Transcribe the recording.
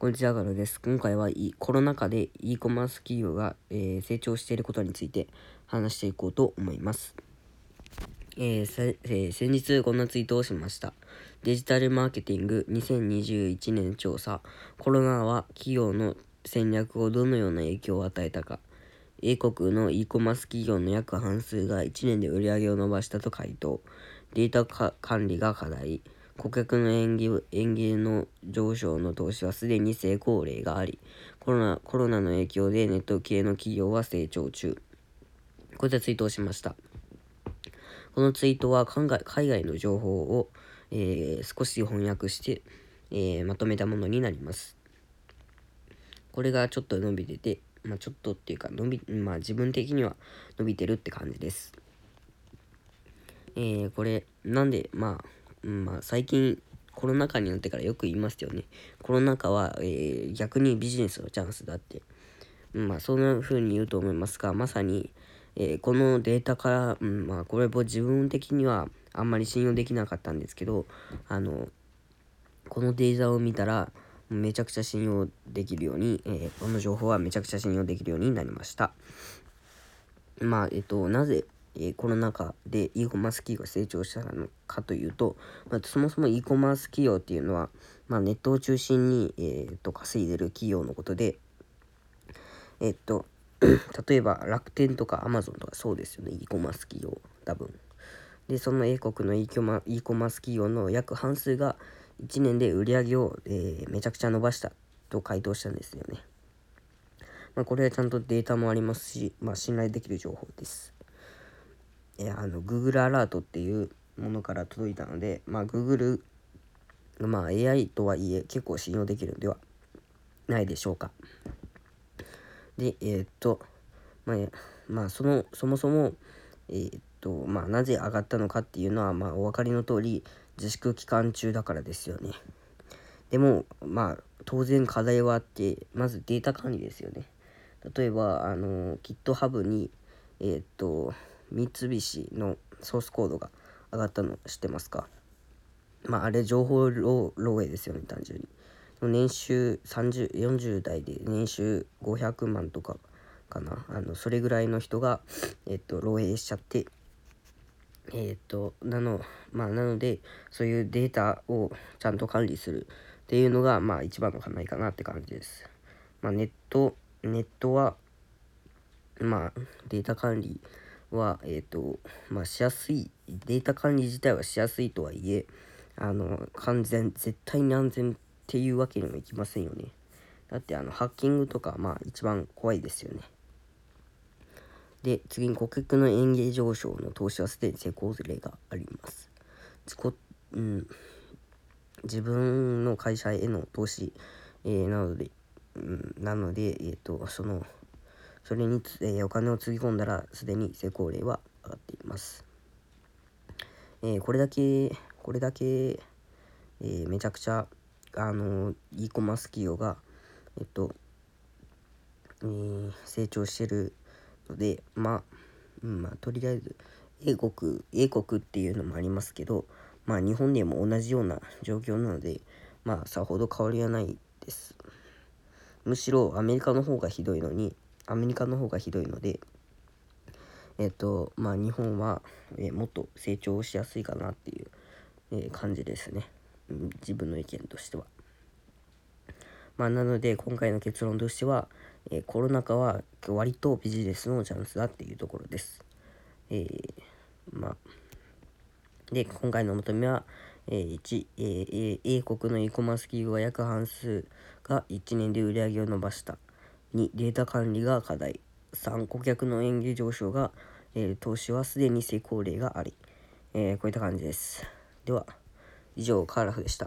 こんにちは、ガロです。今回はコロナ禍で e コマース企業が、えー、成長していることについて話していこうと思います。えーえー、先日こんなツイートをしました。デジタルマーケティング2021年調査。コロナは企業の戦略をどのような影響を与えたか。英国の e コマース企業の約半数が1年で売り上げを伸ばしたと回答。データ管理が課題。顧客の演技演技の上昇の投資はすでに成功例があり、コロナコロナの影響でネット系の企業は成長中。こういったツイートをしました。このツイートは海外の情報を、えー、少し翻訳して、えー、まとめたものになります。これがちょっと伸びてて、まあ、ちょっとっていうか伸び、まあ、自分的には伸びてるって感じです。えー、これ、なんで、まあ、うん、まあ、最近コロナ禍になってからよく言いますよね。コロナ禍は、えー、逆にビジネスのチャンスだって。うん、まあ、そんな風に言うと思いますが、まさに、えー、このデータから、うん、まあ、これも自分的にはあんまり信用できなかったんですけど、あの、このデータを見たら、めちゃくちゃ信用できるように、えー、この情報はめちゃくちゃ信用できるようになりました。まあ、えっと、なぜえコロナ禍で e コマース企業が成長したのかというと、まあ、そもそも e コマース企業っていうのは、まあ、ネットを中心に、えー、と稼いでる企業のことで、えっと、例えば楽天とかアマゾンとかそうですよね、e コマース企業、多分。で、その英国の e コマ e コマース企業の約半数が1年で売り上げを、えー、めちゃくちゃ伸ばしたと回答したんですよね。まあ、これはちゃんとデータもありますし、まあ、信頼できる情報です。えあの Google アラートっていうものから届いたので、まあ、Google、まあ、AI とはいえ結構信用できるんではないでしょうか。で、えー、っと、まあ、まあ、その、そもそも、えー、っと、まあ、なぜ上がったのかっていうのは、まあ、お分かりの通り、自粛期間中だからですよね。でも、まあ、当然課題はあって、まずデータ管理ですよね。例えば、あの、GitHub に、えー、っと、三菱のソースコードが上がったの知ってますか？まああれ情報漏洩ですよね単純に。年収30 40代で年収500万とかかな。あのそれぐらいの人がえっと漏洩しちゃって。えっとなのまあなのでそういうデータをちゃんと管理するっていうのがまあ一番の課題かなって感じです。まあネットネットはまあデータ管理は、えっ、ー、と、まあ、しやすい、データ管理自体はしやすいとはいえ、あの、完全、絶対に安全っていうわけにもいきませんよね。だって、あの、ハッキングとか、まあ、一番怖いですよね。で、次に顧客の演芸上昇の投資はすでに成功例があります。自うん、自分の会社への投資、えー、なので、うん、なので、えっ、ー、と、その、それに、えー、お金をつぎ込んだらすでに成功例は上がっています。えー、これだけ、これだけ、えー、めちゃくちゃ、あの e コマース企業が、えっと、えー、成長してるので、まあ、うん、まあ、とりあえず、英国、英国っていうのもありますけど、まあ、日本でも同じような状況なので、まあ、さほど変わりはないです。むしろアメリカの方がひどいのに、アメリカの方がひどいので、えっ、と、まあ日本は、え、もっと成長しやすいかなっていう、え、感じですね、うん。自分の意見としては。まあなので今回の結論としては、えー、コロナ禍は割とビジネスのチャンスだっていうところです。えー、まあ、で、今回のまとめは、えー、1、えー、英国の e コマース企業は約半数が1年で売り上げを伸ばした。2、データ管理が課題。3、顧客の演技上昇が、えー、投資はすでに成功例があり、えー、こういった感じです。では、以上、カーラフでした。